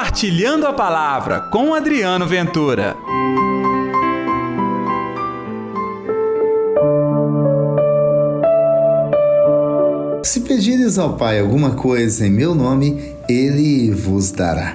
Compartilhando a Palavra com Adriano Ventura. Se pedires ao Pai alguma coisa em meu nome, Ele vos dará.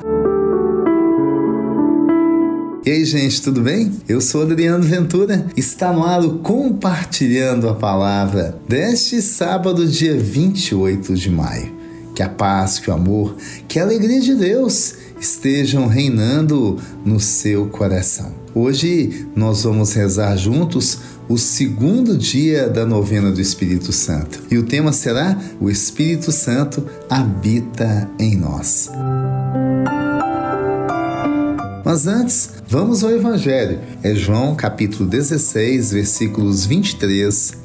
E aí, gente, tudo bem? Eu sou Adriano Ventura. Está no ar o Compartilhando a Palavra deste sábado, dia 28 de maio. Que a paz, que o amor, que a alegria de Deus estejam reinando no seu coração. Hoje nós vamos rezar juntos o segundo dia da novena do Espírito Santo. E o tema será: O Espírito Santo habita em nós. Mas antes, vamos ao Evangelho. É João capítulo 16, versículos 23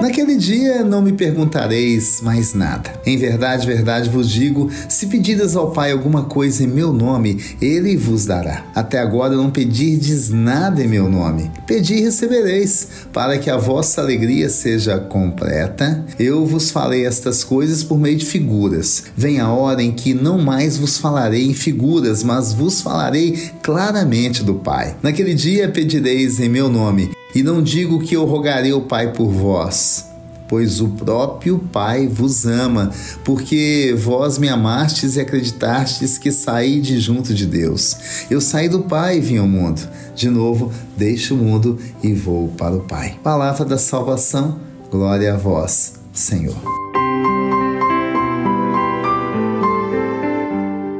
Naquele dia não me perguntareis mais nada. Em verdade, verdade vos digo: se pedidas ao Pai alguma coisa em meu nome, ele vos dará. Até agora não pedirdes nada em meu nome. Pedi e recebereis, para que a vossa alegria seja completa. Eu vos falei estas coisas por meio de figuras. Vem a hora em que não mais vos falarei em figuras, mas vos falarei claramente do Pai. Naquele dia pedireis em meu nome. E não digo que eu rogarei ao Pai por vós, pois o próprio Pai vos ama, porque vós me amastes e acreditastes que saí de junto de Deus. Eu saí do Pai e vim ao mundo. De novo, deixo o mundo e vou para o Pai. Palavra da salvação, glória a vós, Senhor.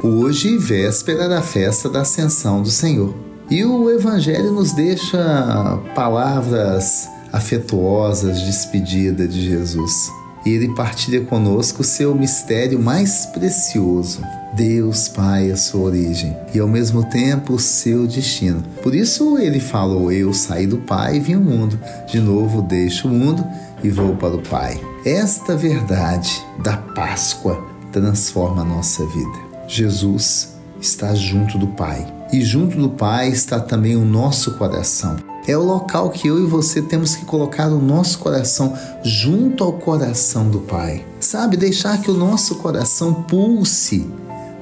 Hoje, véspera da festa da Ascensão do Senhor. E o Evangelho nos deixa palavras afetuosas de despedida de Jesus. Ele partilha conosco o seu mistério mais precioso, Deus Pai, a sua origem, e ao mesmo tempo o seu destino. Por isso ele falou: Eu saí do Pai e vim ao mundo. De novo deixo o mundo e vou para o Pai. Esta verdade da Páscoa transforma a nossa vida. Jesus está junto do Pai. E junto do Pai está também o nosso coração. É o local que eu e você temos que colocar o nosso coração junto ao coração do Pai. Sabe, deixar que o nosso coração pulse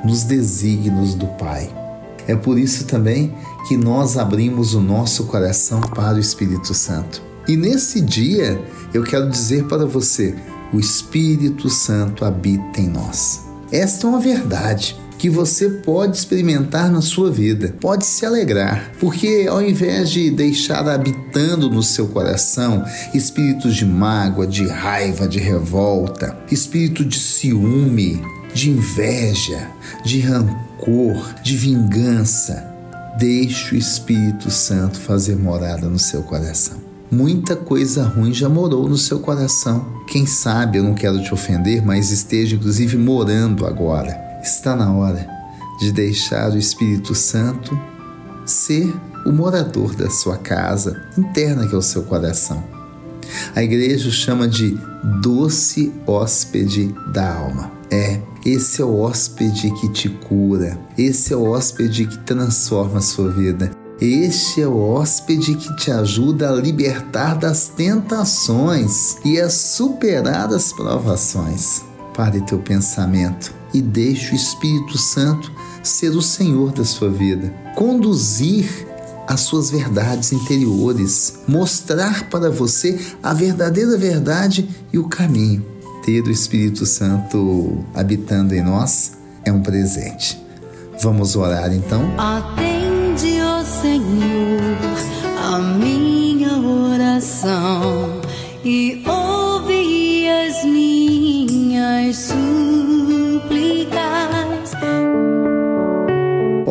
nos desígnios do Pai. É por isso também que nós abrimos o nosso coração para o Espírito Santo. E nesse dia, eu quero dizer para você: o Espírito Santo habita em nós. Esta é uma verdade que você pode experimentar na sua vida. Pode se alegrar, porque ao invés de deixar habitando no seu coração espíritos de mágoa, de raiva, de revolta, espírito de ciúme, de inveja, de rancor, de vingança, deixe o Espírito Santo fazer morada no seu coração. Muita coisa ruim já morou no seu coração. Quem sabe eu não quero te ofender, mas esteja inclusive morando agora está na hora de deixar o Espírito Santo ser o morador da sua casa interna, que é o seu coração. A igreja o chama de doce hóspede da alma. É, esse é o hóspede que te cura, esse é o hóspede que transforma a sua vida. Este é o hóspede que te ajuda a libertar das tentações e a superar as provações. Pare teu pensamento e deixe o Espírito Santo ser o Senhor da sua vida, conduzir as suas verdades interiores, mostrar para você a verdadeira verdade e o caminho. Ter o Espírito Santo habitando em nós é um presente. Vamos orar então? Atende, ó Senhor, a minha oração e ouve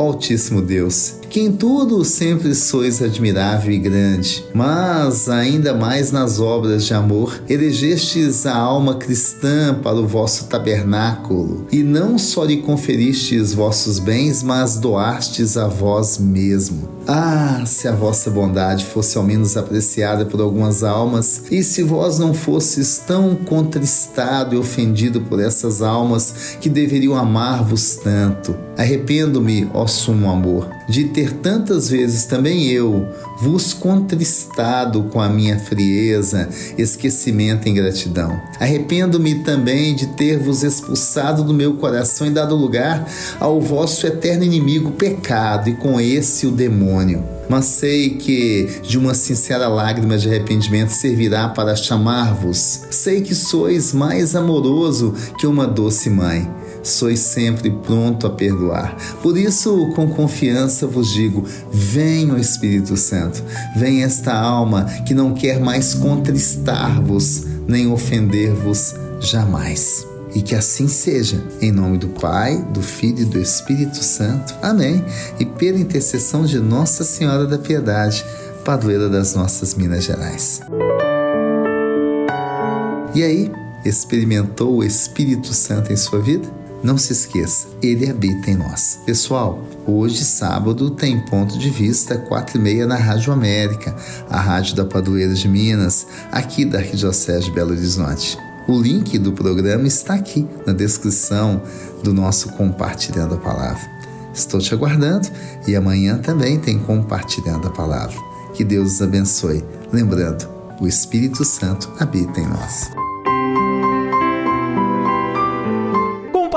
Altíssimo Deus, que em tudo sempre sois admirável e grande, mas ainda mais nas obras de amor, elegestes a alma cristã para o vosso tabernáculo, e não só lhe conferistes vossos bens, mas doastes a vós mesmo. Ah, se a vossa bondade fosse ao menos apreciada por algumas almas, e se vós não fosses tão contristado e ofendido por essas almas que deveriam amar-vos tanto. Arrependo-me, ó sumo amor de ter tantas vezes também eu vos contristado com a minha frieza, esquecimento e ingratidão. Arrependo-me também de ter vos expulsado do meu coração e dado lugar ao vosso eterno inimigo, pecado, e com esse o demônio. Mas sei que de uma sincera lágrima de arrependimento servirá para chamar-vos. Sei que sois mais amoroso que uma doce mãe sois sempre pronto a perdoar. Por isso, com confiança vos digo: vem o Espírito Santo, vem esta alma que não quer mais contristar-vos nem ofender-vos jamais. E que assim seja, em nome do Pai, do Filho e do Espírito Santo. Amém. E pela intercessão de Nossa Senhora da Piedade, padroeira das nossas Minas Gerais. E aí, experimentou o Espírito Santo em sua vida? Não se esqueça, ele habita em nós. Pessoal, hoje, sábado, tem ponto de vista, quatro e meia na Rádio América, a rádio da Padroeira de Minas, aqui da Arquidiocese de Belo Horizonte. O link do programa está aqui na descrição do nosso Compartilhando a Palavra. Estou te aguardando e amanhã também tem Compartilhando a Palavra. Que Deus os abençoe. Lembrando, o Espírito Santo habita em nós.